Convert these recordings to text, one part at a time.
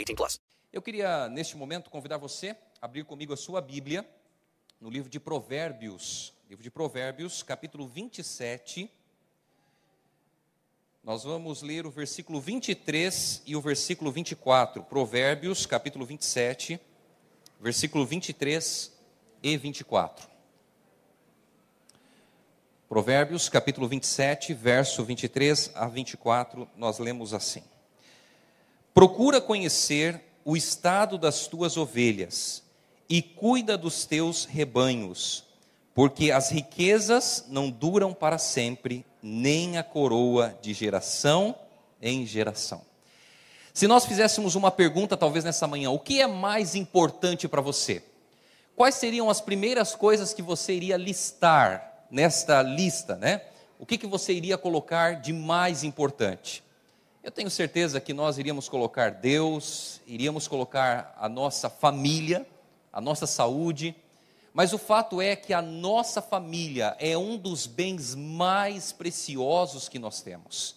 18 plus. Eu queria, neste momento, convidar você a abrir comigo a sua Bíblia no livro de Provérbios. Livro de Provérbios, capítulo 27. Nós vamos ler o versículo 23 e o versículo 24. Provérbios, capítulo 27, versículo 23 e 24. Provérbios, capítulo 27, verso 23 a 24, nós lemos assim: Procura conhecer o estado das tuas ovelhas e cuida dos teus rebanhos, porque as riquezas não duram para sempre, nem a coroa de geração em geração. Se nós fizéssemos uma pergunta, talvez nessa manhã, o que é mais importante para você? Quais seriam as primeiras coisas que você iria listar nesta lista, né? O que, que você iria colocar de mais importante? Eu tenho certeza que nós iríamos colocar Deus, iríamos colocar a nossa família, a nossa saúde, mas o fato é que a nossa família é um dos bens mais preciosos que nós temos.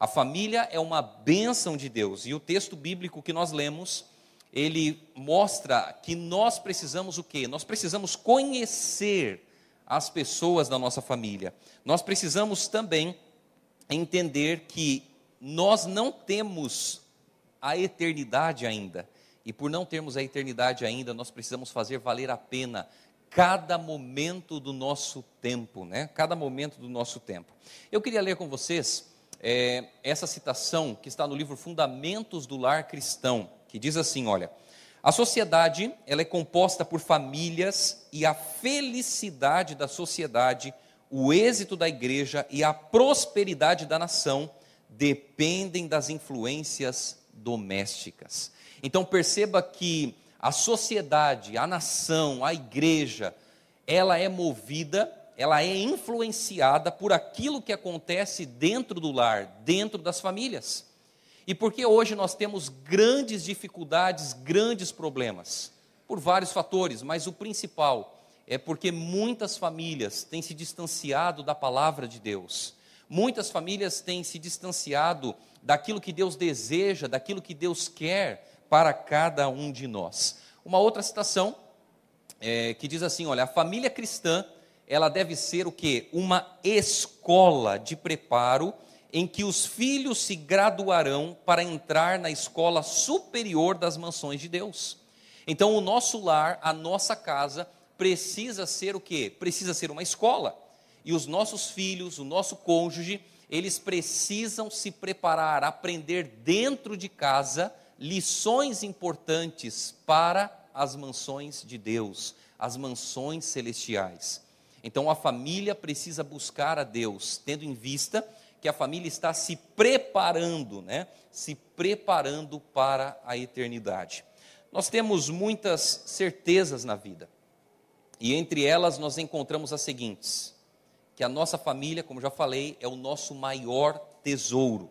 A família é uma bênção de Deus, e o texto bíblico que nós lemos, ele mostra que nós precisamos o quê? Nós precisamos conhecer as pessoas da nossa família. Nós precisamos também entender que nós não temos a eternidade ainda. E por não termos a eternidade ainda, nós precisamos fazer valer a pena cada momento do nosso tempo, né? Cada momento do nosso tempo. Eu queria ler com vocês é, essa citação que está no livro Fundamentos do Lar Cristão, que diz assim: olha. A sociedade, ela é composta por famílias e a felicidade da sociedade, o êxito da igreja e a prosperidade da nação dependem das influências domésticas. Então perceba que a sociedade, a nação, a igreja, ela é movida, ela é influenciada por aquilo que acontece dentro do lar, dentro das famílias. E por que hoje nós temos grandes dificuldades, grandes problemas? Por vários fatores, mas o principal é porque muitas famílias têm se distanciado da palavra de Deus. Muitas famílias têm se distanciado daquilo que Deus deseja, daquilo que Deus quer para cada um de nós. Uma outra citação é, que diz assim: olha, a família cristã ela deve ser o que? Uma escola de preparo em que os filhos se graduarão para entrar na escola superior das mansões de Deus. Então, o nosso lar, a nossa casa, precisa ser o quê? Precisa ser uma escola. E os nossos filhos, o nosso cônjuge, eles precisam se preparar, aprender dentro de casa lições importantes para as mansões de Deus, as mansões celestiais. Então a família precisa buscar a Deus, tendo em vista que a família está se preparando, né? Se preparando para a eternidade. Nós temos muitas certezas na vida. E entre elas nós encontramos as seguintes: que a nossa família, como já falei, é o nosso maior tesouro.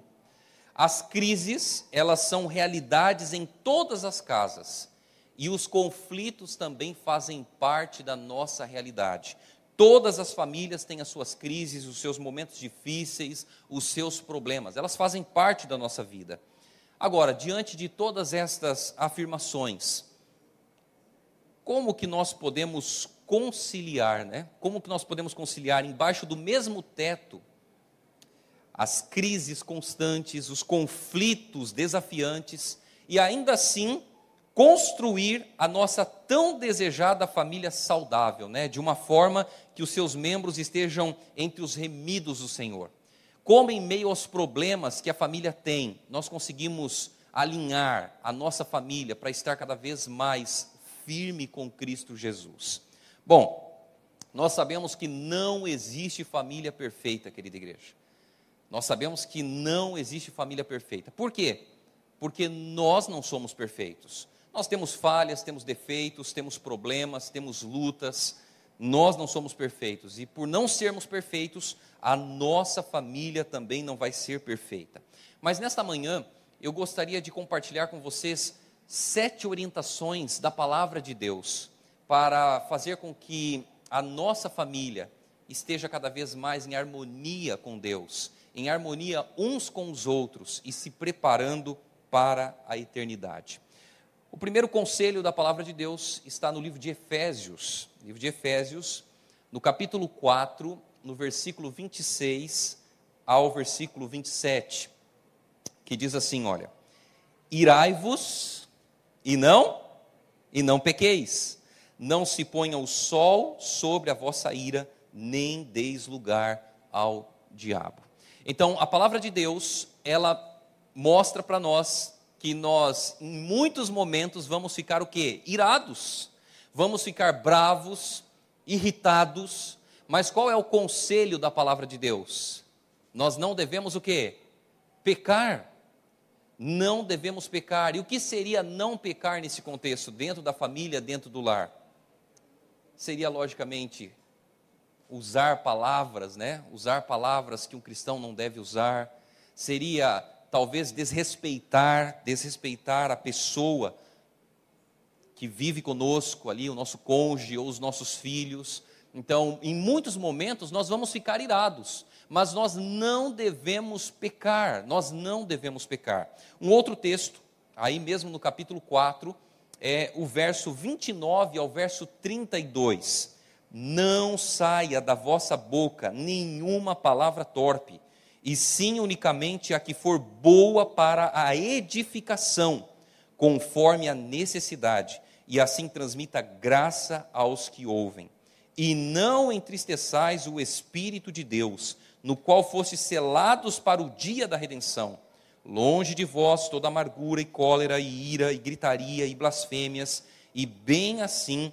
As crises, elas são realidades em todas as casas. E os conflitos também fazem parte da nossa realidade. Todas as famílias têm as suas crises, os seus momentos difíceis, os seus problemas. Elas fazem parte da nossa vida. Agora, diante de todas estas afirmações, como que nós podemos conciliar, né? Como que nós podemos conciliar embaixo do mesmo teto as crises constantes, os conflitos desafiantes e ainda assim construir a nossa tão desejada família saudável, né? De uma forma que os seus membros estejam entre os remidos do Senhor. Como em meio aos problemas que a família tem, nós conseguimos alinhar a nossa família para estar cada vez mais firme com Cristo Jesus. Bom, nós sabemos que não existe família perfeita, querida igreja. Nós sabemos que não existe família perfeita. Por quê? Porque nós não somos perfeitos. Nós temos falhas, temos defeitos, temos problemas, temos lutas. Nós não somos perfeitos. E por não sermos perfeitos, a nossa família também não vai ser perfeita. Mas nesta manhã, eu gostaria de compartilhar com vocês sete orientações da palavra de Deus para fazer com que a nossa família esteja cada vez mais em harmonia com Deus, em harmonia uns com os outros e se preparando para a eternidade. O primeiro conselho da palavra de Deus está no livro de Efésios, livro de Efésios, no capítulo 4, no versículo 26 ao versículo 27, que diz assim, olha: Irai-vos e não e não pequeis não se ponha o sol sobre a vossa ira, nem deis lugar ao diabo. Então, a palavra de Deus, ela mostra para nós que nós, em muitos momentos, vamos ficar o quê? Irados, vamos ficar bravos, irritados, mas qual é o conselho da palavra de Deus? Nós não devemos o quê? Pecar. Não devemos pecar. E o que seria não pecar nesse contexto, dentro da família, dentro do lar? Seria logicamente usar palavras, né? Usar palavras que um cristão não deve usar, seria talvez desrespeitar, desrespeitar a pessoa que vive conosco ali, o nosso cônjuge ou os nossos filhos. Então, em muitos momentos nós vamos ficar irados, mas nós não devemos pecar, nós não devemos pecar. Um outro texto, aí mesmo no capítulo 4, é o verso 29 ao verso 32. Não saia da vossa boca nenhuma palavra torpe, e sim unicamente a que for boa para a edificação, conforme a necessidade, e assim transmita graça aos que ouvem. E não entristeçais o Espírito de Deus, no qual fosse selados para o dia da redenção. Longe de vós toda amargura e cólera e ira e gritaria e blasfêmias, e bem assim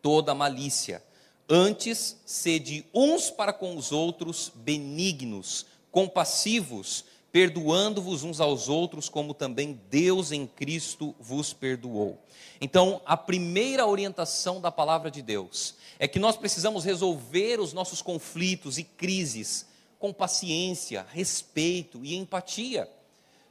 toda malícia. Antes, sede uns para com os outros benignos, compassivos, perdoando-vos uns aos outros, como também Deus em Cristo vos perdoou. Então, a primeira orientação da palavra de Deus é que nós precisamos resolver os nossos conflitos e crises com paciência, respeito e empatia.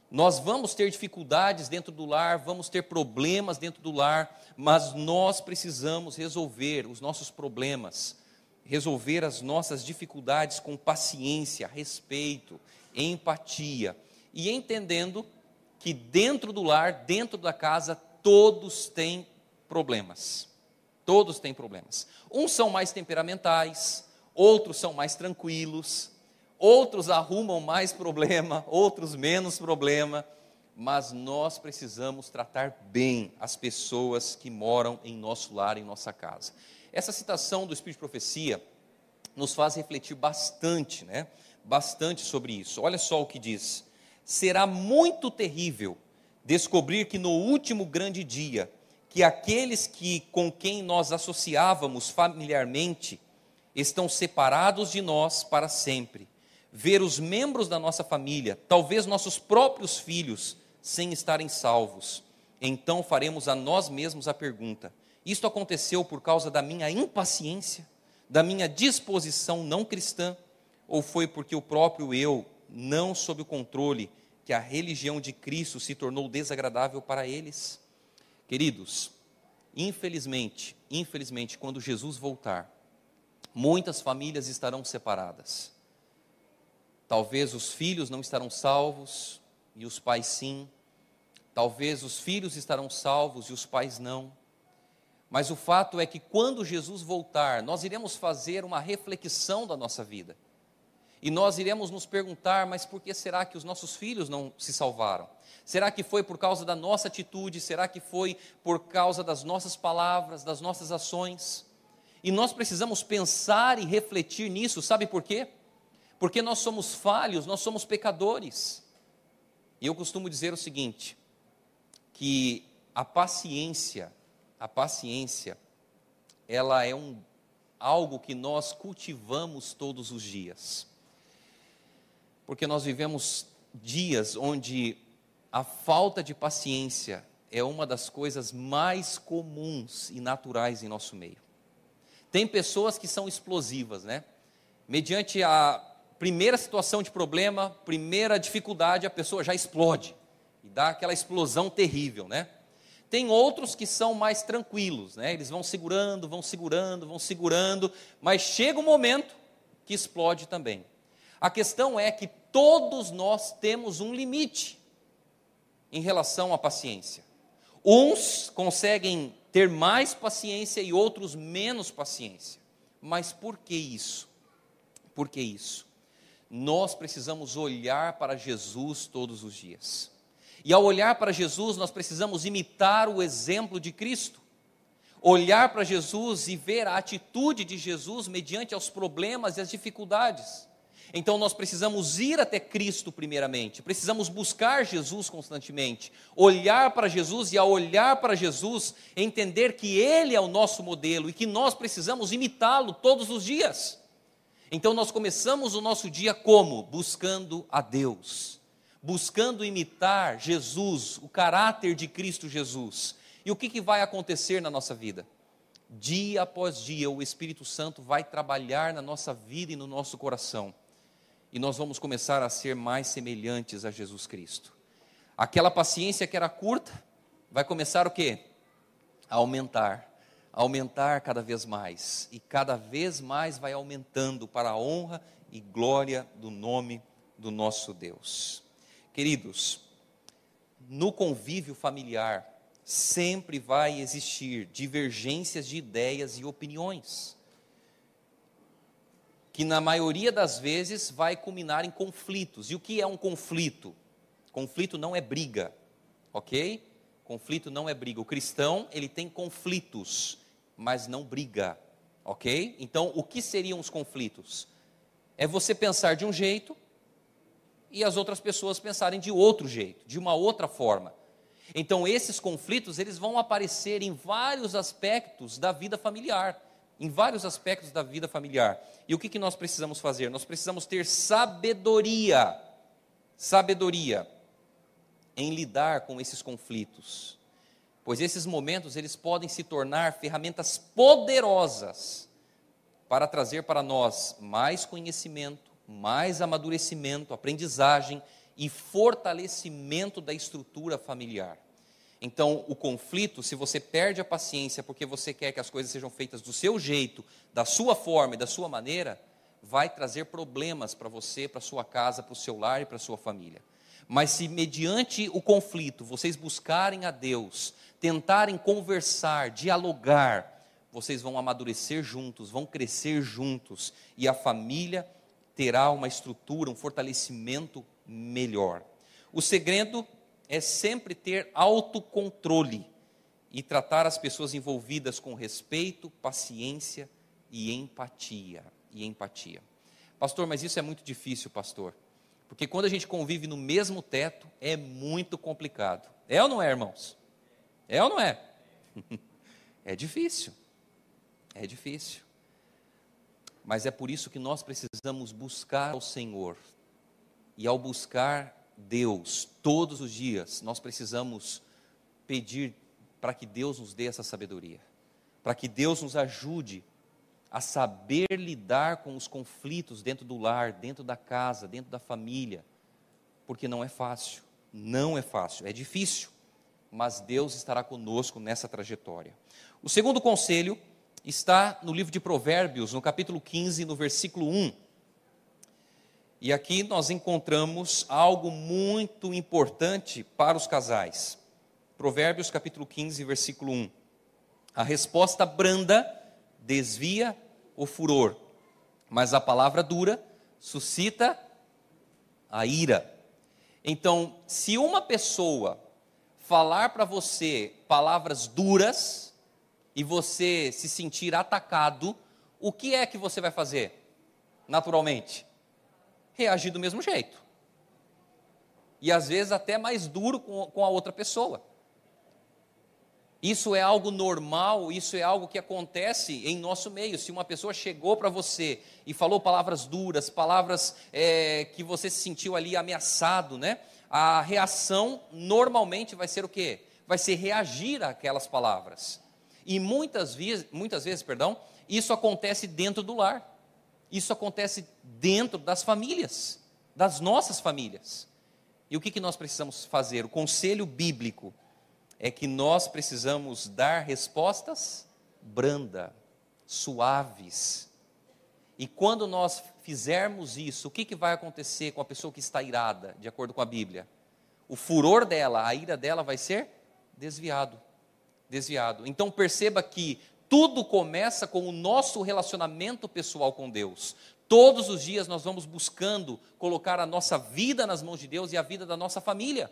Nós vamos ter dificuldades dentro do lar, vamos ter problemas dentro do lar, mas nós precisamos resolver os nossos problemas, resolver as nossas dificuldades com paciência, respeito, empatia e entendendo que dentro do lar, dentro da casa, todos têm problemas. Todos têm problemas. Uns são mais temperamentais, outros são mais tranquilos, outros arrumam mais problema, outros menos problema, mas nós precisamos tratar bem as pessoas que moram em nosso lar, em nossa casa. Essa citação do Espírito de Profecia nos faz refletir bastante, né? Bastante sobre isso. Olha só o que diz: será muito terrível descobrir que no último grande dia, que aqueles que com quem nós associávamos familiarmente estão separados de nós para sempre ver os membros da nossa família, talvez nossos próprios filhos, sem estarem salvos. Então faremos a nós mesmos a pergunta: isto aconteceu por causa da minha impaciência, da minha disposição não cristã, ou foi porque o próprio eu, não sob o controle, que a religião de Cristo se tornou desagradável para eles? Queridos, infelizmente, infelizmente, quando Jesus voltar, muitas famílias estarão separadas Talvez os filhos não estarão salvos e os pais sim. Talvez os filhos estarão salvos e os pais não. Mas o fato é que quando Jesus voltar, nós iremos fazer uma reflexão da nossa vida. E nós iremos nos perguntar, mas por que será que os nossos filhos não se salvaram? Será que foi por causa da nossa atitude? Será que foi por causa das nossas palavras, das nossas ações? E nós precisamos pensar e refletir nisso, sabe por quê? Porque nós somos falhos, nós somos pecadores. E eu costumo dizer o seguinte: que a paciência, a paciência, ela é um algo que nós cultivamos todos os dias. Porque nós vivemos dias onde a falta de paciência é uma das coisas mais comuns e naturais em nosso meio. Tem pessoas que são explosivas, né? Mediante a primeira situação de problema, primeira dificuldade, a pessoa já explode e dá aquela explosão terrível, né? Tem outros que são mais tranquilos, né? Eles vão segurando, vão segurando, vão segurando, mas chega um momento que explode também. A questão é que todos nós temos um limite em relação à paciência. Uns conseguem ter mais paciência e outros menos paciência. Mas por que isso? Por que isso? Nós precisamos olhar para Jesus todos os dias. E ao olhar para Jesus, nós precisamos imitar o exemplo de Cristo. Olhar para Jesus e ver a atitude de Jesus mediante aos problemas e as dificuldades. Então nós precisamos ir até Cristo primeiramente, precisamos buscar Jesus constantemente, olhar para Jesus e ao olhar para Jesus, entender que Ele é o nosso modelo e que nós precisamos imitá-lo todos os dias. Então nós começamos o nosso dia como? Buscando a Deus, buscando imitar Jesus, o caráter de Cristo Jesus. E o que, que vai acontecer na nossa vida? Dia após dia, o Espírito Santo vai trabalhar na nossa vida e no nosso coração e nós vamos começar a ser mais semelhantes a Jesus Cristo. Aquela paciência que era curta vai começar o quê? A aumentar, aumentar cada vez mais e cada vez mais vai aumentando para a honra e glória do nome do nosso Deus. Queridos, no convívio familiar sempre vai existir divergências de ideias e opiniões que na maioria das vezes vai culminar em conflitos. E o que é um conflito? Conflito não é briga, ok? Conflito não é briga. O cristão, ele tem conflitos, mas não briga, ok? Então, o que seriam os conflitos? É você pensar de um jeito e as outras pessoas pensarem de outro jeito, de uma outra forma. Então, esses conflitos, eles vão aparecer em vários aspectos da vida familiar em vários aspectos da vida familiar. E o que, que nós precisamos fazer? Nós precisamos ter sabedoria, sabedoria em lidar com esses conflitos, pois esses momentos eles podem se tornar ferramentas poderosas para trazer para nós mais conhecimento, mais amadurecimento, aprendizagem e fortalecimento da estrutura familiar. Então, o conflito, se você perde a paciência porque você quer que as coisas sejam feitas do seu jeito, da sua forma e da sua maneira, vai trazer problemas para você, para sua casa, para o seu lar e para sua família. Mas se mediante o conflito vocês buscarem a Deus, tentarem conversar, dialogar, vocês vão amadurecer juntos, vão crescer juntos e a família terá uma estrutura, um fortalecimento melhor. O segredo é sempre ter autocontrole e tratar as pessoas envolvidas com respeito, paciência e empatia. E empatia. Pastor, mas isso é muito difícil, pastor. Porque quando a gente convive no mesmo teto, é muito complicado. É ou não é, irmãos? É ou não é? é difícil. É difícil. Mas é por isso que nós precisamos buscar o Senhor. E ao buscar Deus todos os dias, nós precisamos pedir para que Deus nos dê essa sabedoria, para que Deus nos ajude a saber lidar com os conflitos dentro do lar, dentro da casa, dentro da família, porque não é fácil, não é fácil, é difícil, mas Deus estará conosco nessa trajetória. O segundo conselho está no livro de Provérbios, no capítulo 15, no versículo 1. E aqui nós encontramos algo muito importante para os casais. Provérbios capítulo 15, versículo 1. A resposta branda desvia o furor, mas a palavra dura suscita a ira. Então, se uma pessoa falar para você palavras duras e você se sentir atacado, o que é que você vai fazer? Naturalmente, reagir do mesmo jeito. E às vezes até mais duro com, a outra pessoa. Isso é algo normal, isso é algo que acontece em nosso meio. Se uma pessoa chegou para você e falou palavras duras, palavras é, que você se sentiu ali ameaçado, né? A reação normalmente vai ser o quê? Vai ser reagir àquelas palavras. E muitas vezes, muitas vezes, perdão, isso acontece dentro do lar. Isso acontece dentro das famílias, das nossas famílias. E o que, que nós precisamos fazer? O conselho bíblico é que nós precisamos dar respostas branda, suaves. E quando nós fizermos isso, o que, que vai acontecer com a pessoa que está irada, de acordo com a Bíblia? O furor dela, a ira dela vai ser desviado. Desviado. Então perceba que tudo começa com o nosso relacionamento pessoal com Deus. Todos os dias nós vamos buscando colocar a nossa vida nas mãos de Deus e a vida da nossa família.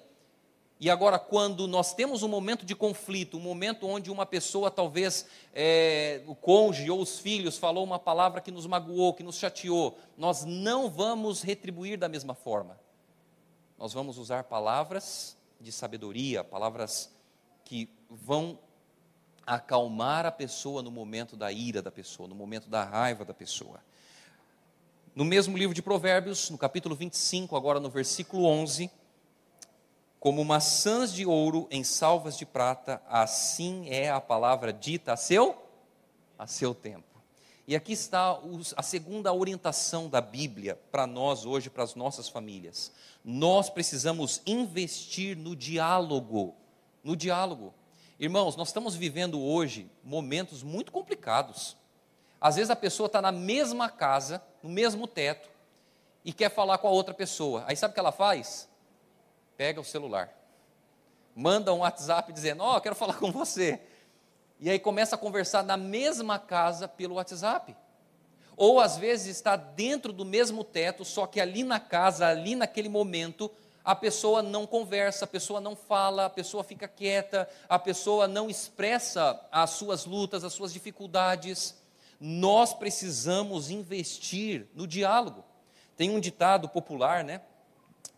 E agora, quando nós temos um momento de conflito, um momento onde uma pessoa, talvez é, o cônjuge ou os filhos, falou uma palavra que nos magoou, que nos chateou, nós não vamos retribuir da mesma forma. Nós vamos usar palavras de sabedoria, palavras que vão acalmar a pessoa no momento da ira da pessoa, no momento da raiva da pessoa. No mesmo livro de Provérbios, no capítulo 25, agora no versículo 11 como maçãs de ouro em salvas de prata, assim é a palavra dita a seu, a seu tempo. E aqui está a segunda orientação da Bíblia para nós hoje, para as nossas famílias. Nós precisamos investir no diálogo, no diálogo. Irmãos, nós estamos vivendo hoje momentos muito complicados. Às vezes a pessoa está na mesma casa, no mesmo teto, e quer falar com a outra pessoa. Aí sabe o que ela faz? Pega o celular, manda um WhatsApp dizendo: Ó, oh, quero falar com você. E aí começa a conversar na mesma casa pelo WhatsApp. Ou às vezes está dentro do mesmo teto, só que ali na casa, ali naquele momento, a pessoa não conversa, a pessoa não fala, a pessoa fica quieta, a pessoa não expressa as suas lutas, as suas dificuldades. Nós precisamos investir no diálogo. Tem um ditado popular, né?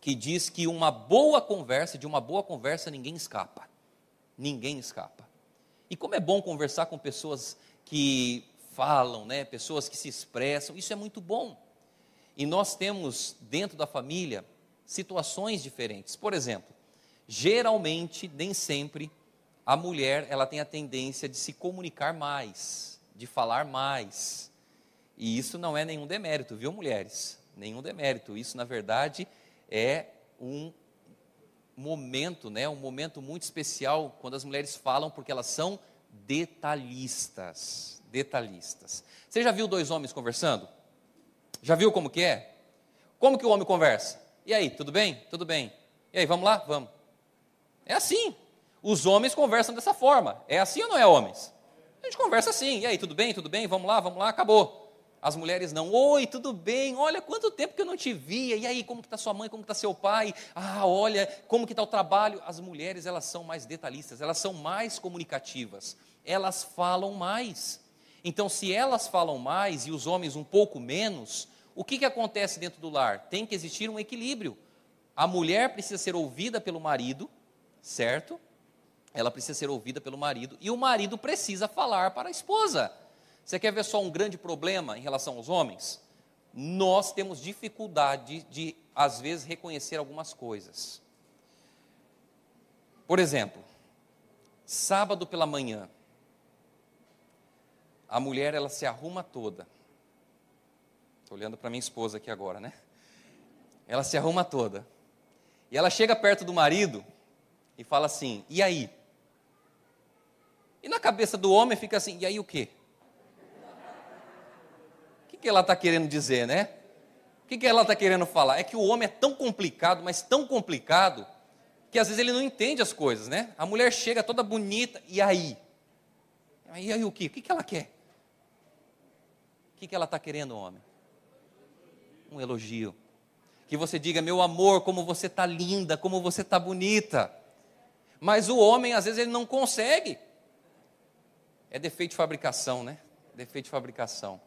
Que diz que uma boa conversa, de uma boa conversa ninguém escapa. Ninguém escapa. E como é bom conversar com pessoas que falam, né, pessoas que se expressam, isso é muito bom. E nós temos dentro da família situações diferentes. Por exemplo, geralmente, nem sempre, a mulher ela tem a tendência de se comunicar mais, de falar mais. E isso não é nenhum demérito, viu, mulheres? Nenhum demérito. Isso, na verdade, um momento, né, um momento muito especial quando as mulheres falam porque elas são detalhistas, detalhistas. Você já viu dois homens conversando? Já viu como que é? Como que o homem conversa? E aí, tudo bem? Tudo bem. E aí, vamos lá? Vamos. É assim. Os homens conversam dessa forma. É assim ou não é, homens? A gente conversa assim. E aí, tudo bem? Tudo bem? Vamos lá? Vamos lá? Acabou. As mulheres não, oi, tudo bem? Olha quanto tempo que eu não te via. E aí, como que está sua mãe? Como está seu pai? Ah, olha, como que está o trabalho? As mulheres, elas são mais detalhistas, elas são mais comunicativas. Elas falam mais. Então, se elas falam mais e os homens um pouco menos, o que, que acontece dentro do lar? Tem que existir um equilíbrio. A mulher precisa ser ouvida pelo marido, certo? Ela precisa ser ouvida pelo marido. E o marido precisa falar para a esposa. Você quer ver só um grande problema em relação aos homens? Nós temos dificuldade de, às vezes, reconhecer algumas coisas. Por exemplo, sábado pela manhã, a mulher ela se arruma toda. Estou olhando para minha esposa aqui agora, né? Ela se arruma toda. E ela chega perto do marido e fala assim: e aí? E na cabeça do homem fica assim: e aí o quê? Que ela está querendo dizer, né? O que, que ela está querendo falar? É que o homem é tão complicado, mas tão complicado, que às vezes ele não entende as coisas, né? A mulher chega toda bonita, e aí? Aí, aí o quê? O que, que ela quer? O que, que ela está querendo, homem? um elogio. Que você diga, meu amor, como você está linda, como você está bonita. Mas o homem, às vezes, ele não consegue. É defeito de fabricação, né? Defeito de fabricação.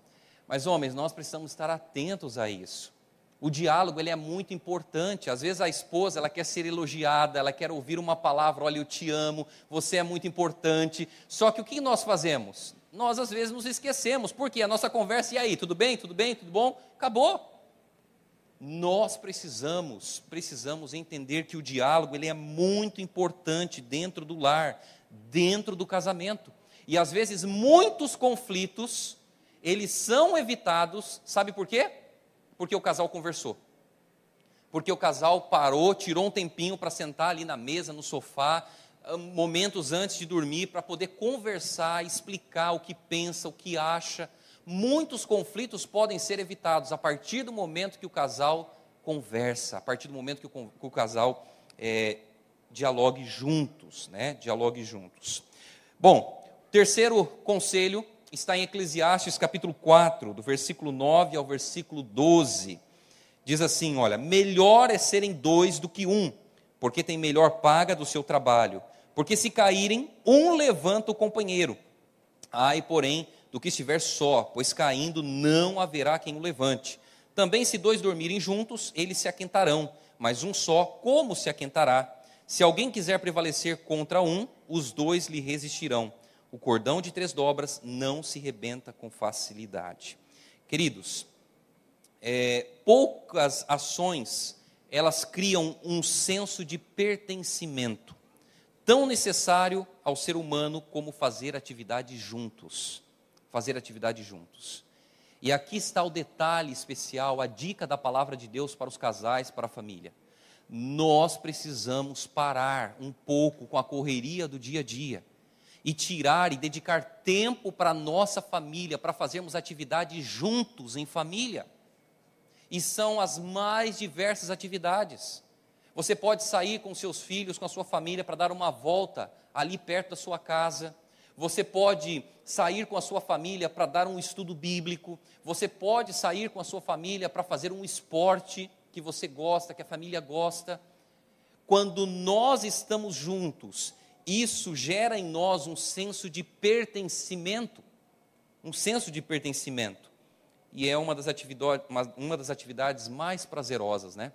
Mas, homens, nós precisamos estar atentos a isso. O diálogo ele é muito importante. Às vezes a esposa ela quer ser elogiada, ela quer ouvir uma palavra, olha, eu te amo, você é muito importante. Só que o que nós fazemos? Nós às vezes nos esquecemos, porque a nossa conversa, e aí, tudo bem, tudo bem, tudo bom? Acabou. Nós precisamos, precisamos entender que o diálogo ele é muito importante dentro do lar, dentro do casamento. E às vezes muitos conflitos, eles são evitados, sabe por quê? Porque o casal conversou. Porque o casal parou, tirou um tempinho para sentar ali na mesa, no sofá, ah, momentos antes de dormir, para poder conversar, explicar o que pensa, o que acha. Muitos conflitos podem ser evitados a partir do momento que o casal conversa, a partir do momento que o, que o casal é, dialogue juntos, né? Dialogue juntos. Bom, terceiro conselho está em Eclesiastes capítulo 4, do versículo 9 ao versículo 12. Diz assim: Olha, melhor é serem dois do que um, porque tem melhor paga do seu trabalho. Porque se caírem, um levanta o companheiro. Ai, porém, do que estiver só, pois caindo não haverá quem o levante. Também, se dois dormirem juntos, eles se aquentarão, mas um só, como se aquentará? Se alguém quiser prevalecer contra um, os dois lhe resistirão o cordão de três dobras não se rebenta com facilidade. Queridos, é, poucas ações elas criam um senso de pertencimento tão necessário ao ser humano como fazer atividade juntos, fazer atividade juntos. E aqui está o detalhe especial, a dica da palavra de Deus para os casais, para a família. Nós precisamos parar um pouco com a correria do dia a dia e tirar e dedicar tempo para a nossa família, para fazermos atividades juntos em família. E são as mais diversas atividades. Você pode sair com seus filhos, com a sua família, para dar uma volta ali perto da sua casa. Você pode sair com a sua família para dar um estudo bíblico. Você pode sair com a sua família para fazer um esporte que você gosta, que a família gosta. Quando nós estamos juntos isso gera em nós um senso de pertencimento, um senso de pertencimento. E é uma das, atividades, uma, das atividades mais prazerosas, né?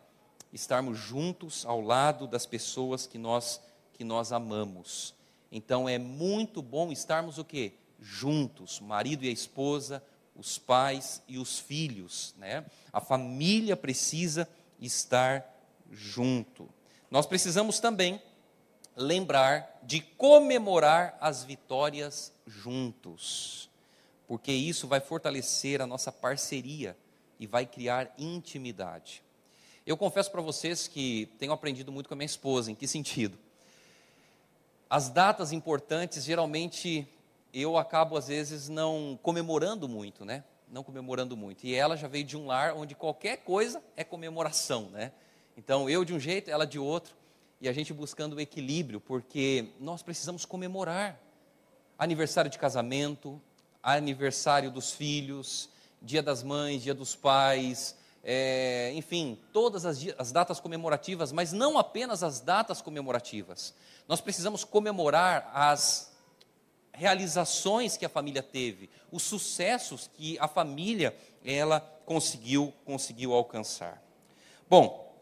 Estarmos juntos ao lado das pessoas que nós, que nós amamos. Então é muito bom estarmos o quê? Juntos, marido e a esposa, os pais e os filhos, né? A família precisa estar junto. Nós precisamos também lembrar de comemorar as vitórias juntos, porque isso vai fortalecer a nossa parceria e vai criar intimidade. Eu confesso para vocês que tenho aprendido muito com a minha esposa, em que sentido? As datas importantes, geralmente, eu acabo, às vezes, não comemorando muito, né? Não comemorando muito. E ela já veio de um lar onde qualquer coisa é comemoração, né? Então, eu de um jeito, ela de outro e a gente buscando o equilíbrio, porque nós precisamos comemorar aniversário de casamento, aniversário dos filhos, dia das mães, dia dos pais, é, enfim, todas as, as datas comemorativas, mas não apenas as datas comemorativas. Nós precisamos comemorar as realizações que a família teve, os sucessos que a família ela conseguiu conseguiu alcançar. Bom,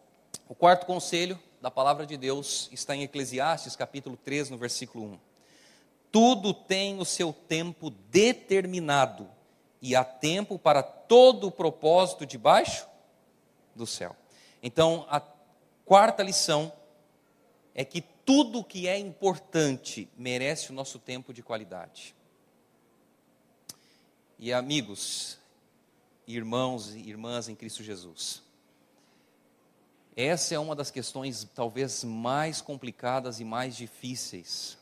o quarto conselho da palavra de Deus está em Eclesiastes, capítulo 3, no versículo 1. Tudo tem o seu tempo determinado, e há tempo para todo o propósito debaixo do céu. Então, a quarta lição é que tudo que é importante merece o nosso tempo de qualidade. E amigos, irmãos e irmãs em Cristo Jesus, essa é uma das questões talvez mais complicadas e mais difíceis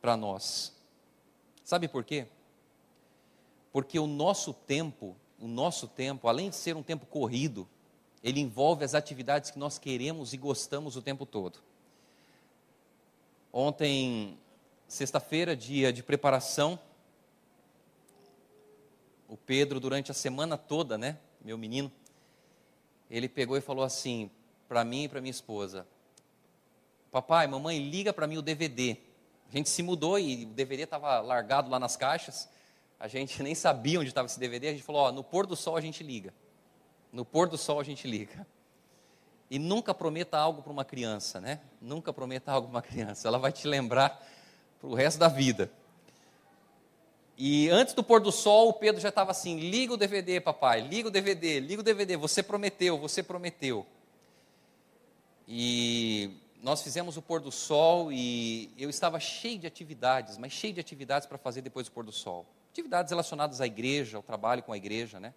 para nós. Sabe por quê? Porque o nosso tempo, o nosso tempo, além de ser um tempo corrido, ele envolve as atividades que nós queremos e gostamos o tempo todo. Ontem, sexta-feira, dia de preparação, o Pedro, durante a semana toda, né, meu menino, ele pegou e falou assim para mim e para minha esposa: Papai, mamãe, liga para mim o DVD. A gente se mudou e o DVD estava largado lá nas caixas. A gente nem sabia onde estava esse DVD. A gente falou: ó, no pôr do sol a gente liga. No pôr do sol a gente liga. E nunca prometa algo para uma criança, né? Nunca prometa algo para uma criança. Ela vai te lembrar para o resto da vida. E antes do pôr do sol, o Pedro já estava assim: liga o DVD, papai, liga o DVD, liga o DVD. Você prometeu, você prometeu. E nós fizemos o pôr do sol e eu estava cheio de atividades, mas cheio de atividades para fazer depois do pôr do sol. Atividades relacionadas à igreja, ao trabalho com a igreja, né?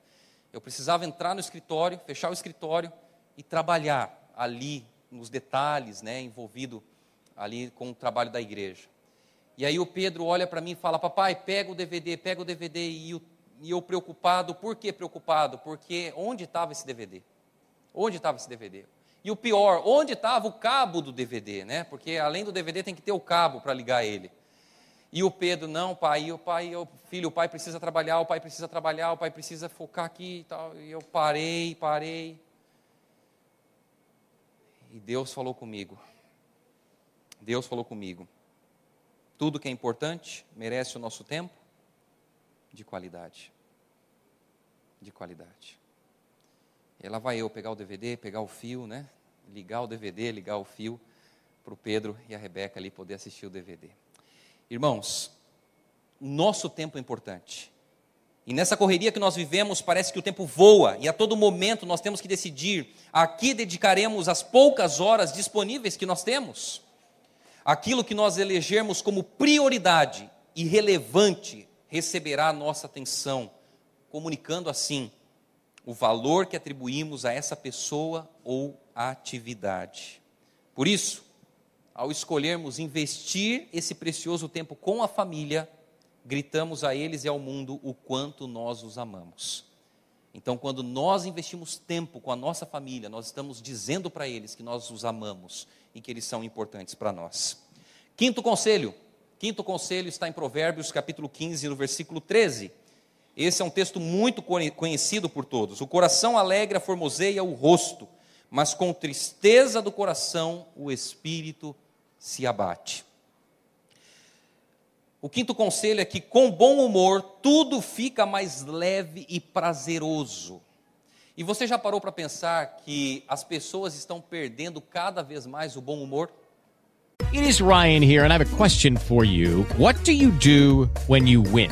Eu precisava entrar no escritório, fechar o escritório e trabalhar ali nos detalhes, né, envolvido ali com o trabalho da igreja. E aí o Pedro olha para mim e fala: "Papai, pega o DVD, pega o DVD". E eu, e eu preocupado, por que preocupado? Porque onde estava esse DVD? Onde estava esse DVD? E o pior, onde estava o cabo do DVD, né? Porque além do DVD tem que ter o cabo para ligar ele. E o Pedro, não, pai, o pai, o filho, o pai precisa trabalhar, o pai precisa trabalhar, o pai precisa focar aqui e tal. E eu parei, parei. E Deus falou comigo. Deus falou comigo. Tudo que é importante merece o nosso tempo de qualidade. De qualidade. E lá vai eu pegar o DVD, pegar o fio, né? Ligar o DVD, ligar o fio para o Pedro e a Rebeca ali poder assistir o DVD. Irmãos, nosso tempo é importante. E nessa correria que nós vivemos, parece que o tempo voa, e a todo momento nós temos que decidir a que dedicaremos as poucas horas disponíveis que nós temos. Aquilo que nós elegermos como prioridade e relevante receberá a nossa atenção, comunicando assim o valor que atribuímos a essa pessoa ou atividade. Por isso, ao escolhermos investir esse precioso tempo com a família, gritamos a eles e ao mundo o quanto nós os amamos. Então, quando nós investimos tempo com a nossa família, nós estamos dizendo para eles que nós os amamos e que eles são importantes para nós. Quinto conselho. Quinto conselho está em Provérbios, capítulo 15, no versículo 13. Esse é um texto muito conhecido por todos. O coração alegre formoseia o rosto, mas com tristeza do coração o espírito se abate. O quinto conselho é que, com bom humor, tudo fica mais leve e prazeroso. E você já parou para pensar que as pessoas estão perdendo cada vez mais o bom humor? It is Ryan here, and I have a question for you. What do you do when you win?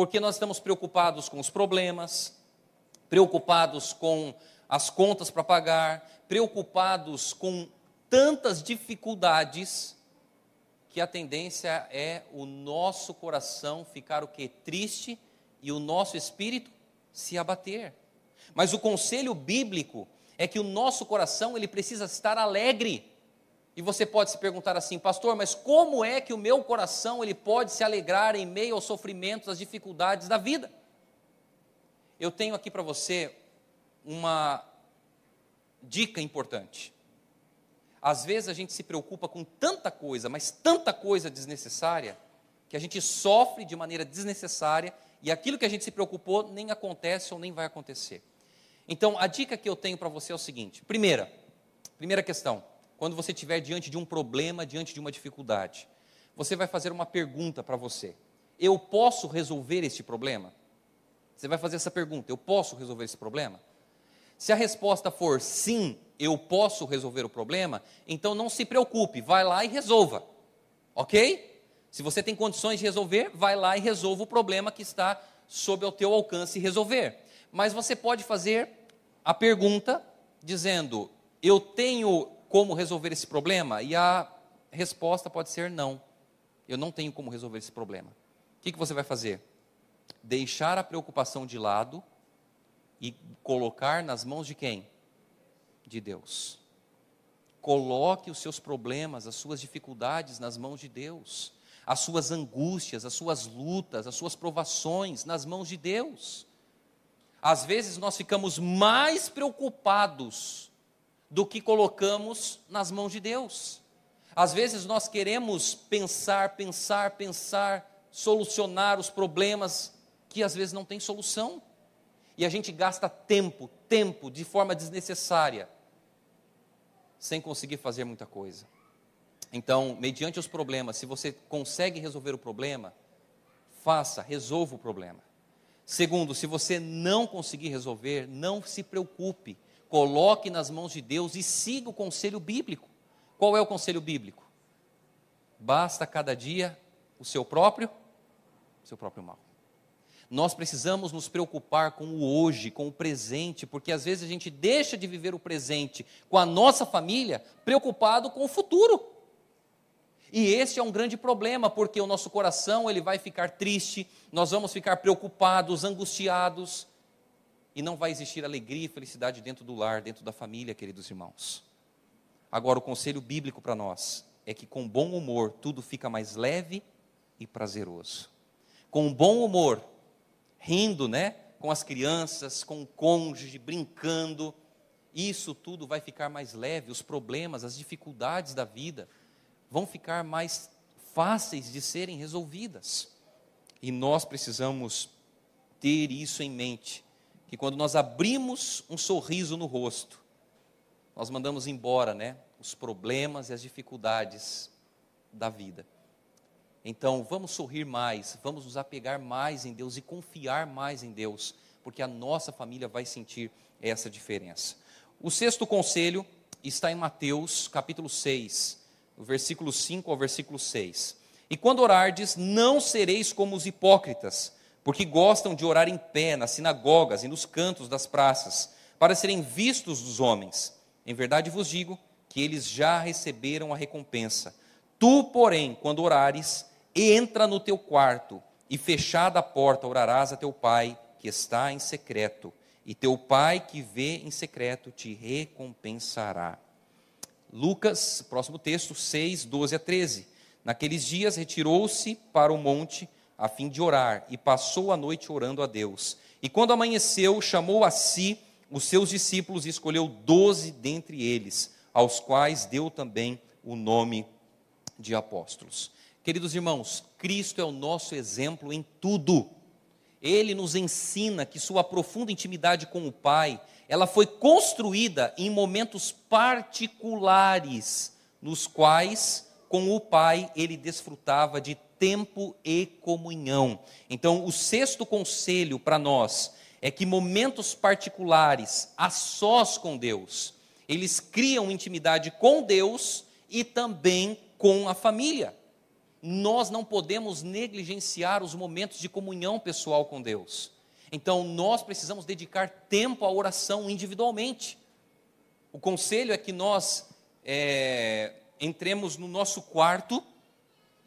Porque nós estamos preocupados com os problemas, preocupados com as contas para pagar, preocupados com tantas dificuldades que a tendência é o nosso coração ficar o que triste e o nosso espírito se abater. Mas o conselho bíblico é que o nosso coração ele precisa estar alegre. E você pode se perguntar assim, pastor, mas como é que o meu coração ele pode se alegrar em meio aos sofrimentos, às dificuldades da vida? Eu tenho aqui para você uma dica importante. Às vezes a gente se preocupa com tanta coisa, mas tanta coisa desnecessária, que a gente sofre de maneira desnecessária e aquilo que a gente se preocupou nem acontece ou nem vai acontecer. Então, a dica que eu tenho para você é o seguinte: primeira, primeira questão, quando você estiver diante de um problema, diante de uma dificuldade, você vai fazer uma pergunta para você: Eu posso resolver este problema? Você vai fazer essa pergunta: Eu posso resolver esse problema? Se a resposta for sim, eu posso resolver o problema, então não se preocupe, vai lá e resolva. Ok? Se você tem condições de resolver, vai lá e resolva o problema que está sob o teu alcance resolver. Mas você pode fazer a pergunta dizendo: Eu tenho como resolver esse problema? E a resposta pode ser não. Eu não tenho como resolver esse problema. O que, que você vai fazer? Deixar a preocupação de lado e colocar nas mãos de quem? de Deus. Coloque os seus problemas, as suas dificuldades nas mãos de Deus, as suas angústias, as suas lutas, as suas provações nas mãos de Deus. Às vezes nós ficamos mais preocupados do que colocamos nas mãos de Deus. Às vezes nós queremos pensar, pensar, pensar, solucionar os problemas que às vezes não tem solução. E a gente gasta tempo, tempo de forma desnecessária, sem conseguir fazer muita coisa. Então, mediante os problemas, se você consegue resolver o problema, faça, resolva o problema. Segundo, se você não conseguir resolver, não se preocupe, coloque nas mãos de Deus e siga o conselho bíblico. Qual é o conselho bíblico? Basta cada dia o seu próprio, seu próprio mal. Nós precisamos nos preocupar com o hoje, com o presente, porque às vezes a gente deixa de viver o presente com a nossa família, preocupado com o futuro. E esse é um grande problema, porque o nosso coração ele vai ficar triste, nós vamos ficar preocupados, angustiados, e não vai existir alegria e felicidade dentro do lar, dentro da família, queridos irmãos. Agora, o conselho bíblico para nós é que com bom humor tudo fica mais leve e prazeroso. Com bom humor, rindo, né? Com as crianças, com o cônjuge, brincando. Isso tudo vai ficar mais leve, os problemas, as dificuldades da vida vão ficar mais fáceis de serem resolvidas. E nós precisamos ter isso em mente, que quando nós abrimos um sorriso no rosto, nós mandamos embora, né, os problemas e as dificuldades da vida. Então, vamos sorrir mais, vamos nos apegar mais em Deus e confiar mais em Deus, porque a nossa família vai sentir essa diferença. O sexto conselho está em Mateus, capítulo 6, do versículo 5 ao versículo 6. E quando orardes, não sereis como os hipócritas, porque gostam de orar em pé nas sinagogas e nos cantos das praças, para serem vistos dos homens. Em verdade vos digo que eles já receberam a recompensa. Tu, porém, quando orares, entra no teu quarto e fechada a porta orarás a teu pai que está em secreto, e teu pai que vê em secreto te recompensará. Lucas, próximo texto, 6, 12 a 13. Naqueles dias retirou-se para o monte a fim de orar e passou a noite orando a Deus. E quando amanheceu, chamou a si os seus discípulos e escolheu doze dentre eles, aos quais deu também o nome de apóstolos. Queridos irmãos, Cristo é o nosso exemplo em tudo. Ele nos ensina que sua profunda intimidade com o Pai, ela foi construída em momentos particulares, nos quais com o Pai ele desfrutava de tempo e comunhão. Então, o sexto conselho para nós é que momentos particulares, a sós com Deus, eles criam intimidade com Deus e também com a família nós não podemos negligenciar os momentos de comunhão pessoal com Deus. Então, nós precisamos dedicar tempo à oração individualmente. O conselho é que nós é, entremos no nosso quarto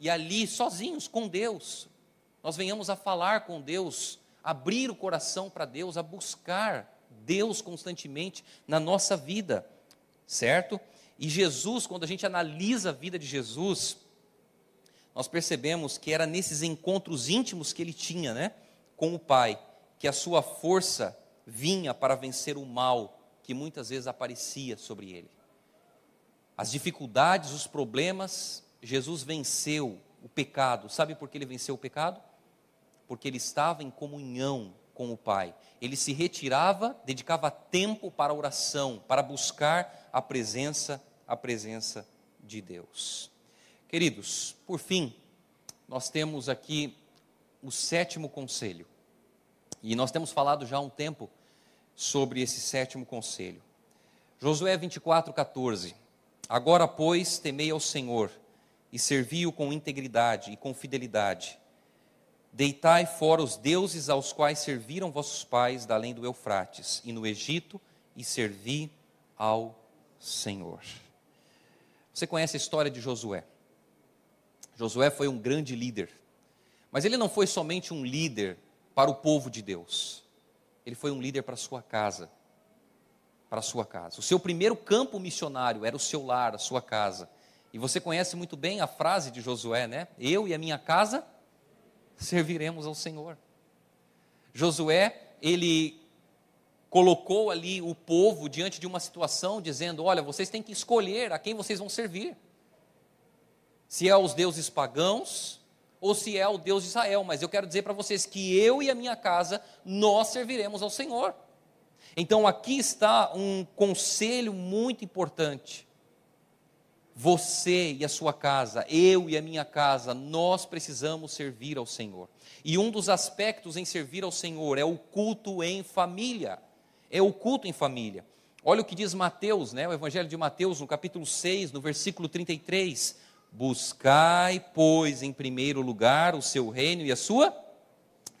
e ali, sozinhos, com Deus, nós venhamos a falar com Deus, abrir o coração para Deus, a buscar Deus constantemente na nossa vida, certo? E Jesus, quando a gente analisa a vida de Jesus, nós percebemos que era nesses encontros íntimos que ele tinha né, com o Pai, que a sua força vinha para vencer o mal que muitas vezes aparecia sobre ele. As dificuldades, os problemas, Jesus venceu o pecado. Sabe por que ele venceu o pecado? Porque ele estava em comunhão com o Pai. Ele se retirava, dedicava tempo para a oração, para buscar a presença, a presença de Deus. Queridos, por fim, nós temos aqui o sétimo conselho. E nós temos falado já há um tempo sobre esse sétimo conselho. Josué 24, 14. Agora, pois, temei ao Senhor e servi-o com integridade e com fidelidade. Deitai fora os deuses aos quais serviram vossos pais da além do Eufrates e no Egito e servi ao Senhor. Você conhece a história de Josué? Josué foi um grande líder. Mas ele não foi somente um líder para o povo de Deus. Ele foi um líder para a sua casa, para a sua casa. O seu primeiro campo missionário era o seu lar, a sua casa. E você conhece muito bem a frase de Josué, né? Eu e a minha casa serviremos ao Senhor. Josué, ele colocou ali o povo diante de uma situação, dizendo: Olha, vocês têm que escolher a quem vocês vão servir. Se é aos deuses pagãos ou se é ao Deus de Israel. Mas eu quero dizer para vocês que eu e a minha casa, nós serviremos ao Senhor. Então aqui está um conselho muito importante. Você e a sua casa, eu e a minha casa, nós precisamos servir ao Senhor. E um dos aspectos em servir ao Senhor é o culto em família. É o culto em família. Olha o que diz Mateus, né, o Evangelho de Mateus, no capítulo 6, no versículo 33. Buscai, pois, em primeiro lugar o seu reino e a sua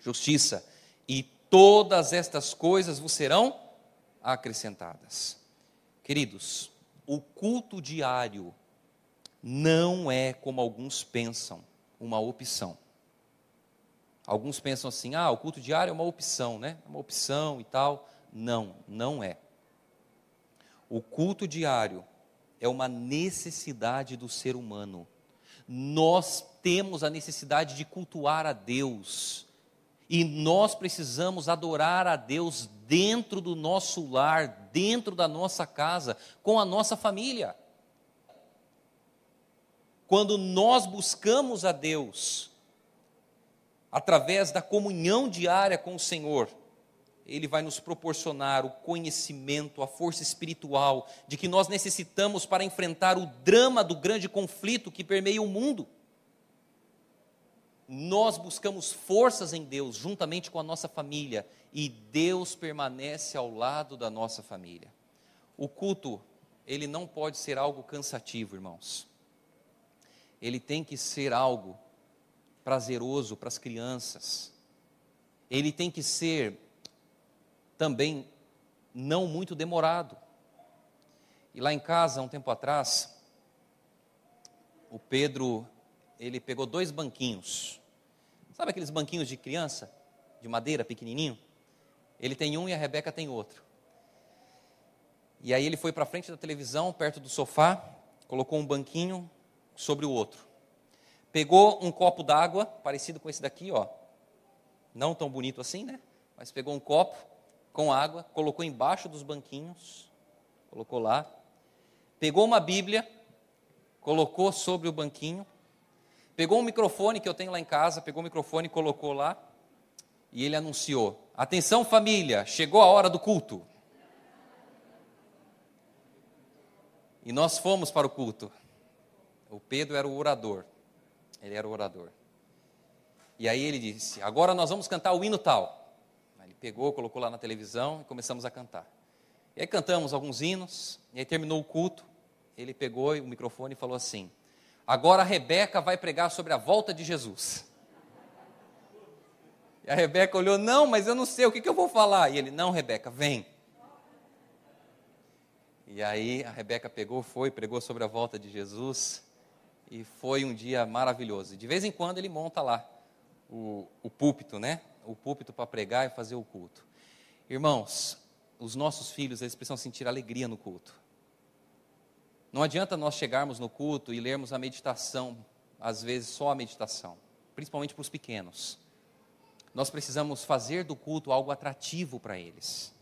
justiça, e todas estas coisas vos serão acrescentadas. Queridos, o culto diário não é como alguns pensam, uma opção. Alguns pensam assim: ah, o culto diário é uma opção, né? Uma opção e tal. Não, não é. O culto diário é uma necessidade do ser humano. Nós temos a necessidade de cultuar a Deus. E nós precisamos adorar a Deus dentro do nosso lar, dentro da nossa casa, com a nossa família. Quando nós buscamos a Deus, através da comunhão diária com o Senhor, Ele vai nos proporcionar o conhecimento, a força espiritual de que nós necessitamos para enfrentar o drama do grande conflito que permeia o mundo. Nós buscamos forças em Deus, juntamente com a nossa família, e Deus permanece ao lado da nossa família. O culto, ele não pode ser algo cansativo, irmãos ele tem que ser algo prazeroso para as crianças. Ele tem que ser também não muito demorado. E lá em casa, um tempo atrás, o Pedro, ele pegou dois banquinhos. Sabe aqueles banquinhos de criança, de madeira, pequenininho? Ele tem um e a Rebeca tem outro. E aí ele foi para frente da televisão, perto do sofá, colocou um banquinho, sobre o outro. Pegou um copo d'água, parecido com esse daqui, ó. Não tão bonito assim, né? Mas pegou um copo com água, colocou embaixo dos banquinhos, colocou lá. Pegou uma Bíblia, colocou sobre o banquinho. Pegou um microfone que eu tenho lá em casa, pegou o microfone e colocou lá. E ele anunciou: Atenção família, chegou a hora do culto. E nós fomos para o culto. O Pedro era o orador. Ele era o orador. E aí ele disse: Agora nós vamos cantar o hino tal. Ele pegou, colocou lá na televisão e começamos a cantar. E aí cantamos alguns hinos, e aí terminou o culto. Ele pegou o microfone e falou assim: Agora a Rebeca vai pregar sobre a volta de Jesus. E a Rebeca olhou: Não, mas eu não sei, o que, que eu vou falar? E ele: Não, Rebeca, vem. E aí a Rebeca pegou, foi, pregou sobre a volta de Jesus e foi um dia maravilhoso. De vez em quando ele monta lá o, o púlpito, né? O púlpito para pregar e fazer o culto. Irmãos, os nossos filhos, eles precisam sentir alegria no culto. Não adianta nós chegarmos no culto e lermos a meditação, às vezes só a meditação, principalmente para os pequenos. Nós precisamos fazer do culto algo atrativo para eles.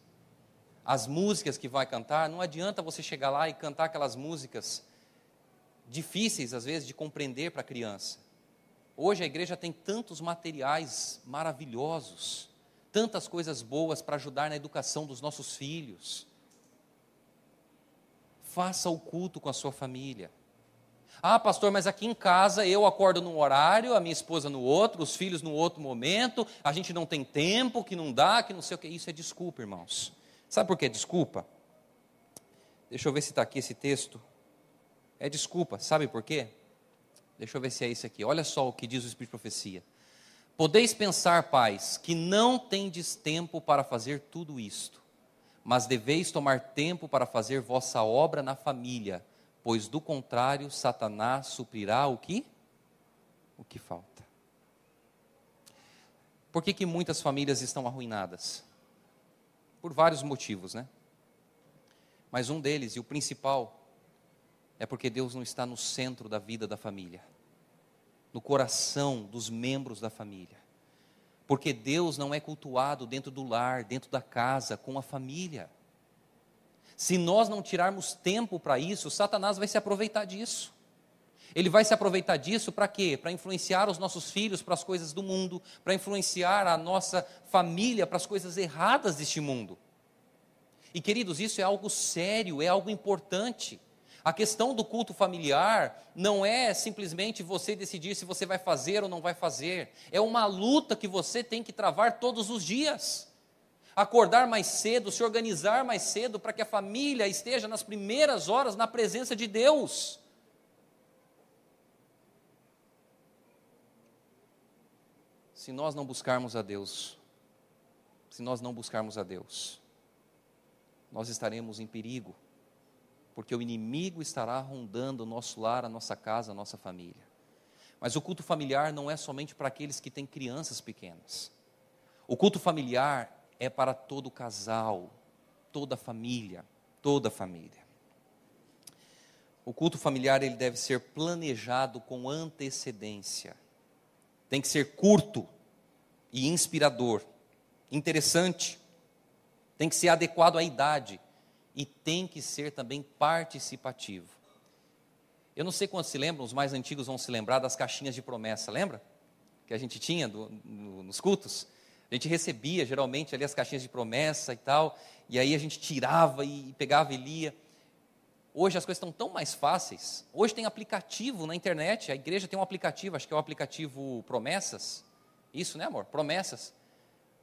As músicas que vai cantar, não adianta você chegar lá e cantar aquelas músicas difíceis, às vezes, de compreender para a criança. Hoje a igreja tem tantos materiais maravilhosos, tantas coisas boas para ajudar na educação dos nossos filhos. Faça o culto com a sua família. Ah, pastor, mas aqui em casa eu acordo num horário, a minha esposa no outro, os filhos no outro momento, a gente não tem tempo, que não dá, que não sei o que. Isso é desculpa, irmãos. Sabe por que desculpa? Deixa eu ver se está aqui esse texto. É desculpa, sabe por quê? Deixa eu ver se é isso aqui. Olha só o que diz o Espírito de Profecia. Podeis pensar, pais, que não tendes tempo para fazer tudo isto, mas deveis tomar tempo para fazer vossa obra na família, pois do contrário, Satanás suprirá o que? O que falta. Por que, que muitas famílias estão arruinadas? Por vários motivos, né? Mas um deles, e o principal, é porque Deus não está no centro da vida da família, no coração dos membros da família. Porque Deus não é cultuado dentro do lar, dentro da casa, com a família. Se nós não tirarmos tempo para isso, Satanás vai se aproveitar disso. Ele vai se aproveitar disso para quê? Para influenciar os nossos filhos para as coisas do mundo, para influenciar a nossa família para as coisas erradas deste mundo. E queridos, isso é algo sério, é algo importante. A questão do culto familiar não é simplesmente você decidir se você vai fazer ou não vai fazer. É uma luta que você tem que travar todos os dias. Acordar mais cedo, se organizar mais cedo para que a família esteja nas primeiras horas na presença de Deus. Se nós não buscarmos a Deus, se nós não buscarmos a Deus, nós estaremos em perigo porque o inimigo estará rondando o nosso lar, a nossa casa, a nossa família. Mas o culto familiar não é somente para aqueles que têm crianças pequenas. O culto familiar é para todo casal, toda família, toda família. O culto familiar ele deve ser planejado com antecedência. Tem que ser curto e inspirador, interessante. Tem que ser adequado à idade e tem que ser também participativo. Eu não sei quantos se lembram, os mais antigos vão se lembrar das caixinhas de promessa, lembra? Que a gente tinha do, no, nos cultos. A gente recebia geralmente ali as caixinhas de promessa e tal, e aí a gente tirava e pegava e lia. Hoje as coisas estão tão mais fáceis. Hoje tem aplicativo na internet, a igreja tem um aplicativo, acho que é o aplicativo Promessas. Isso, né, amor? Promessas.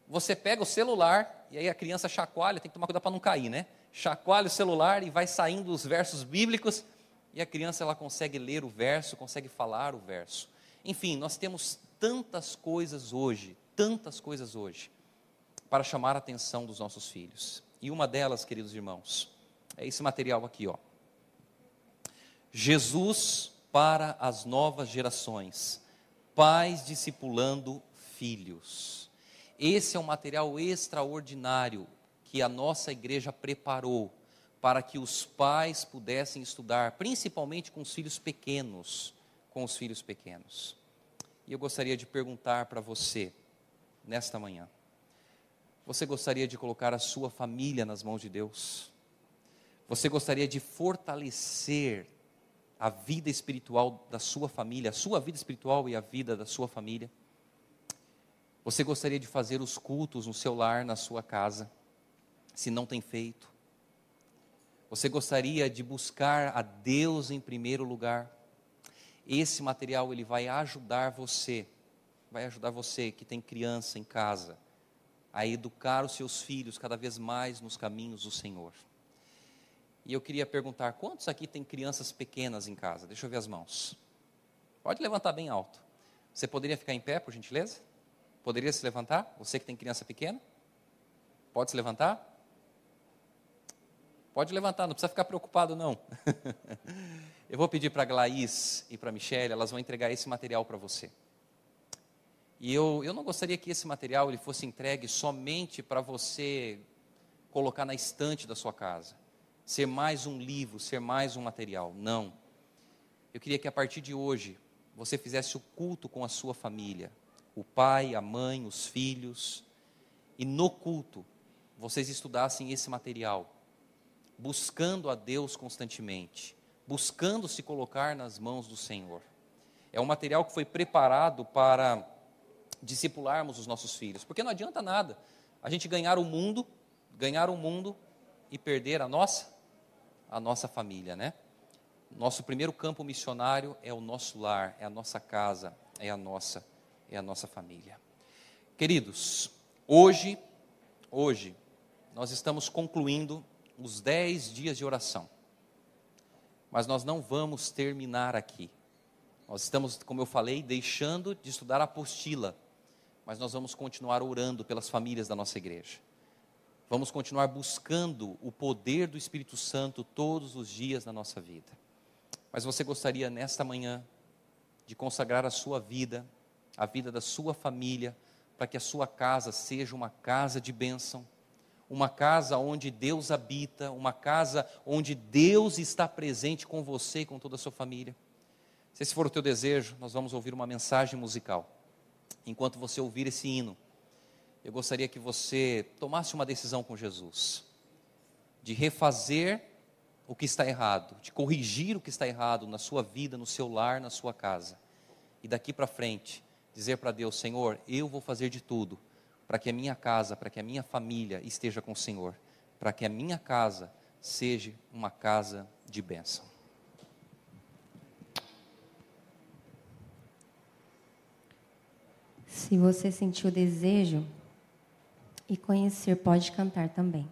Você pega o celular e aí a criança chacoalha, tem que tomar cuidado para não cair, né? Chacoalha o celular e vai saindo os versos bíblicos e a criança ela consegue ler o verso, consegue falar o verso. Enfim, nós temos tantas coisas hoje, tantas coisas hoje para chamar a atenção dos nossos filhos. E uma delas, queridos irmãos, é esse material aqui, ó. Jesus para as novas gerações, pais discipulando filhos. Esse é um material extraordinário que a nossa igreja preparou para que os pais pudessem estudar, principalmente com os filhos pequenos, com os filhos pequenos. E eu gostaria de perguntar para você, nesta manhã, você gostaria de colocar a sua família nas mãos de Deus? Você gostaria de fortalecer a vida espiritual da sua família, a sua vida espiritual e a vida da sua família? Você gostaria de fazer os cultos no seu lar, na sua casa? Se não tem feito? Você gostaria de buscar a Deus em primeiro lugar? Esse material ele vai ajudar você, vai ajudar você que tem criança em casa a educar os seus filhos cada vez mais nos caminhos do Senhor. E eu queria perguntar, quantos aqui tem crianças pequenas em casa? Deixa eu ver as mãos. Pode levantar bem alto. Você poderia ficar em pé, por gentileza? Poderia se levantar? Você que tem criança pequena? Pode se levantar? Pode levantar, não precisa ficar preocupado, não. eu vou pedir para a Glaís e para a Michelle, elas vão entregar esse material para você. E eu, eu não gostaria que esse material ele fosse entregue somente para você colocar na estante da sua casa, ser mais um livro, ser mais um material. Não. Eu queria que a partir de hoje você fizesse o culto com a sua família, o pai, a mãe, os filhos, e no culto vocês estudassem esse material buscando a Deus constantemente, buscando se colocar nas mãos do Senhor. É um material que foi preparado para discipularmos os nossos filhos, porque não adianta nada a gente ganhar o mundo, ganhar o mundo e perder a nossa a nossa família, né? Nosso primeiro campo missionário é o nosso lar, é a nossa casa, é a nossa é a nossa família. Queridos, hoje hoje nós estamos concluindo os dez dias de oração. Mas nós não vamos terminar aqui. Nós estamos, como eu falei, deixando de estudar a apostila, mas nós vamos continuar orando pelas famílias da nossa igreja. Vamos continuar buscando o poder do Espírito Santo todos os dias na nossa vida. Mas você gostaria nesta manhã de consagrar a sua vida, a vida da sua família, para que a sua casa seja uma casa de bênção, uma casa onde Deus habita, uma casa onde Deus está presente com você e com toda a sua família? Se esse for o teu desejo, nós vamos ouvir uma mensagem musical. Enquanto você ouvir esse hino, eu gostaria que você tomasse uma decisão com Jesus, de refazer o que está errado, de corrigir o que está errado na sua vida, no seu lar, na sua casa. E daqui para frente, dizer para Deus: Senhor, eu vou fazer de tudo para que a minha casa, para que a minha família esteja com o Senhor, para que a minha casa seja uma casa de bênção. Se você sentiu o desejo e conhecer, pode cantar também.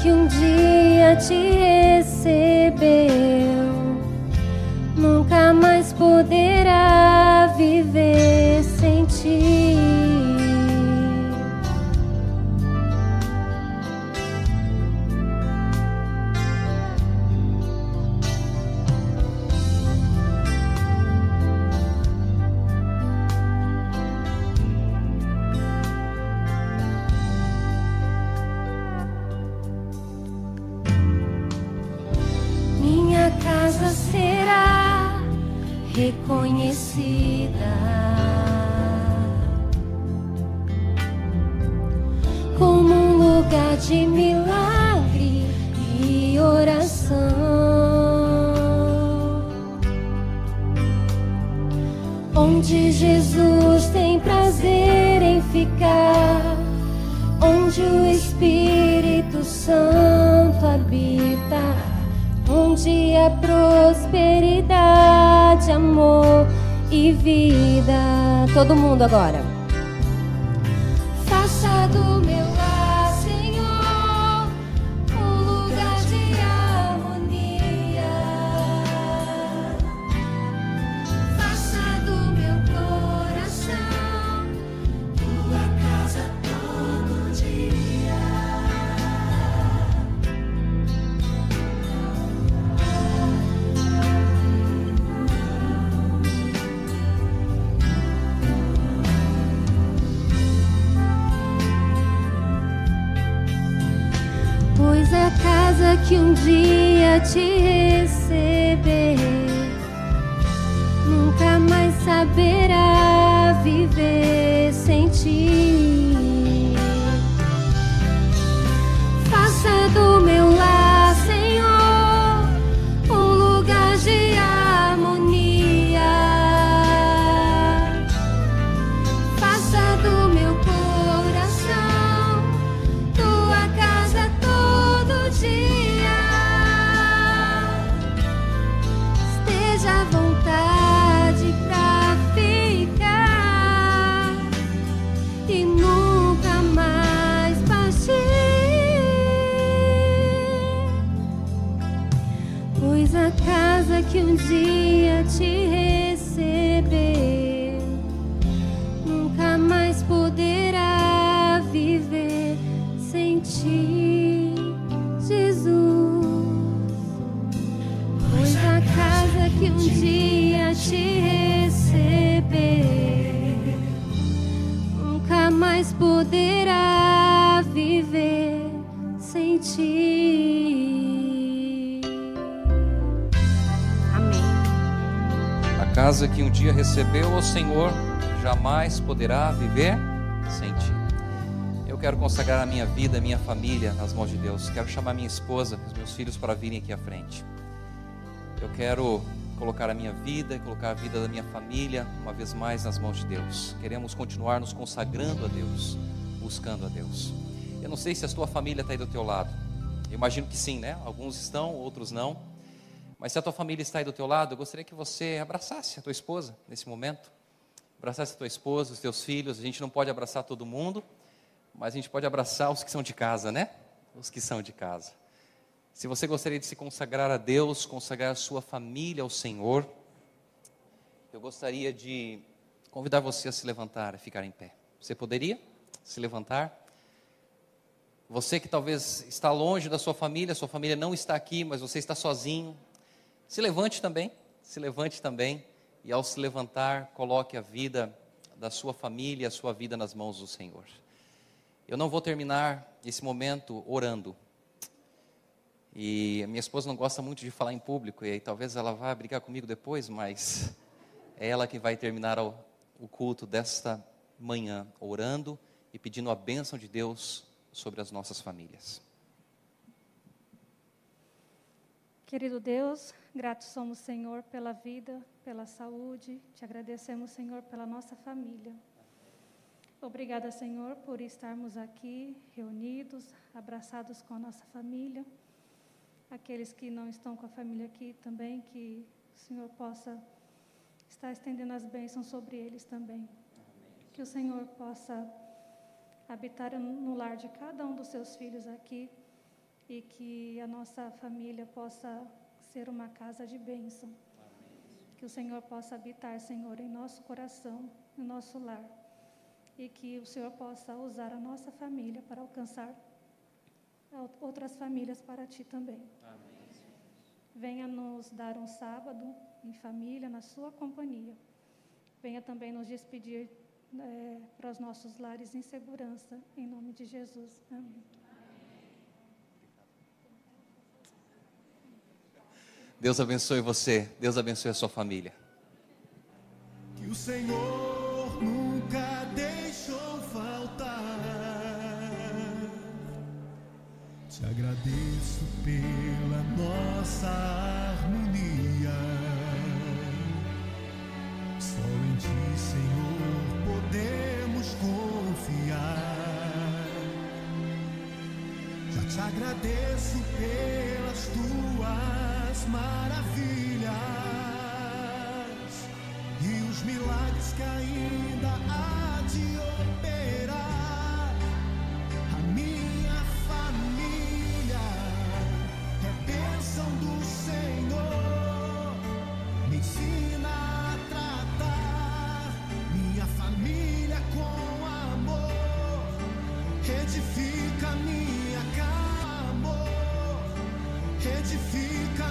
que um dia te recebeu, nunca mais poderá viver sem ti. prosperidade, amor e vida. Todo mundo agora. Que um dia te receber, nunca mais saberá viver sem ti. Casa que um dia recebeu o Senhor jamais poderá viver sem ti. Eu quero consagrar a minha vida, a minha família nas mãos de Deus. Quero chamar minha esposa, os meus filhos para virem aqui à frente. Eu quero colocar a minha vida colocar a vida da minha família uma vez mais nas mãos de Deus. Queremos continuar nos consagrando a Deus, buscando a Deus. Eu não sei se a tua família está aí do teu lado. Eu imagino que sim, né? Alguns estão, outros não. Mas se a tua família está aí do teu lado, eu gostaria que você abraçasse a tua esposa nesse momento. Abraçasse a tua esposa, os teus filhos. A gente não pode abraçar todo mundo, mas a gente pode abraçar os que são de casa, né? Os que são de casa. Se você gostaria de se consagrar a Deus, consagrar a sua família ao Senhor, eu gostaria de convidar você a se levantar e ficar em pé. Você poderia se levantar? Você que talvez está longe da sua família, sua família não está aqui, mas você está sozinho, se levante também, se levante também, e ao se levantar, coloque a vida da sua família, a sua vida nas mãos do Senhor. Eu não vou terminar esse momento orando. E a minha esposa não gosta muito de falar em público, e aí talvez ela vá brigar comigo depois, mas é ela que vai terminar o, o culto desta manhã, orando e pedindo a bênção de Deus sobre as nossas famílias. Querido Deus, gratos somos, Senhor, pela vida, pela saúde. Te agradecemos, Senhor, pela nossa família. Obrigada, Senhor, por estarmos aqui reunidos, abraçados com a nossa família. Aqueles que não estão com a família aqui também, que o Senhor possa estar estendendo as bênçãos sobre eles também. Que o Senhor possa habitar no lar de cada um dos seus filhos aqui e que a nossa família possa ser uma casa de bênção. Que o Senhor possa habitar, Senhor, em nosso coração, no nosso lar. E que o Senhor possa usar a nossa família para alcançar outras famílias para ti também. Venha nos dar um sábado em família, na sua companhia. Venha também nos despedir é, para os nossos lares em segurança, em nome de Jesus. Amém. Deus abençoe você, Deus abençoe a sua família. Que o Senhor nunca deixou faltar. Te agradeço pela nossa harmonia. Só em ti, Senhor, podemos confiar. Já te agradeço pelas tuas maravilhas e os milagres que ainda há de operar. A minha família é bênção do Senhor.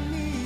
Minha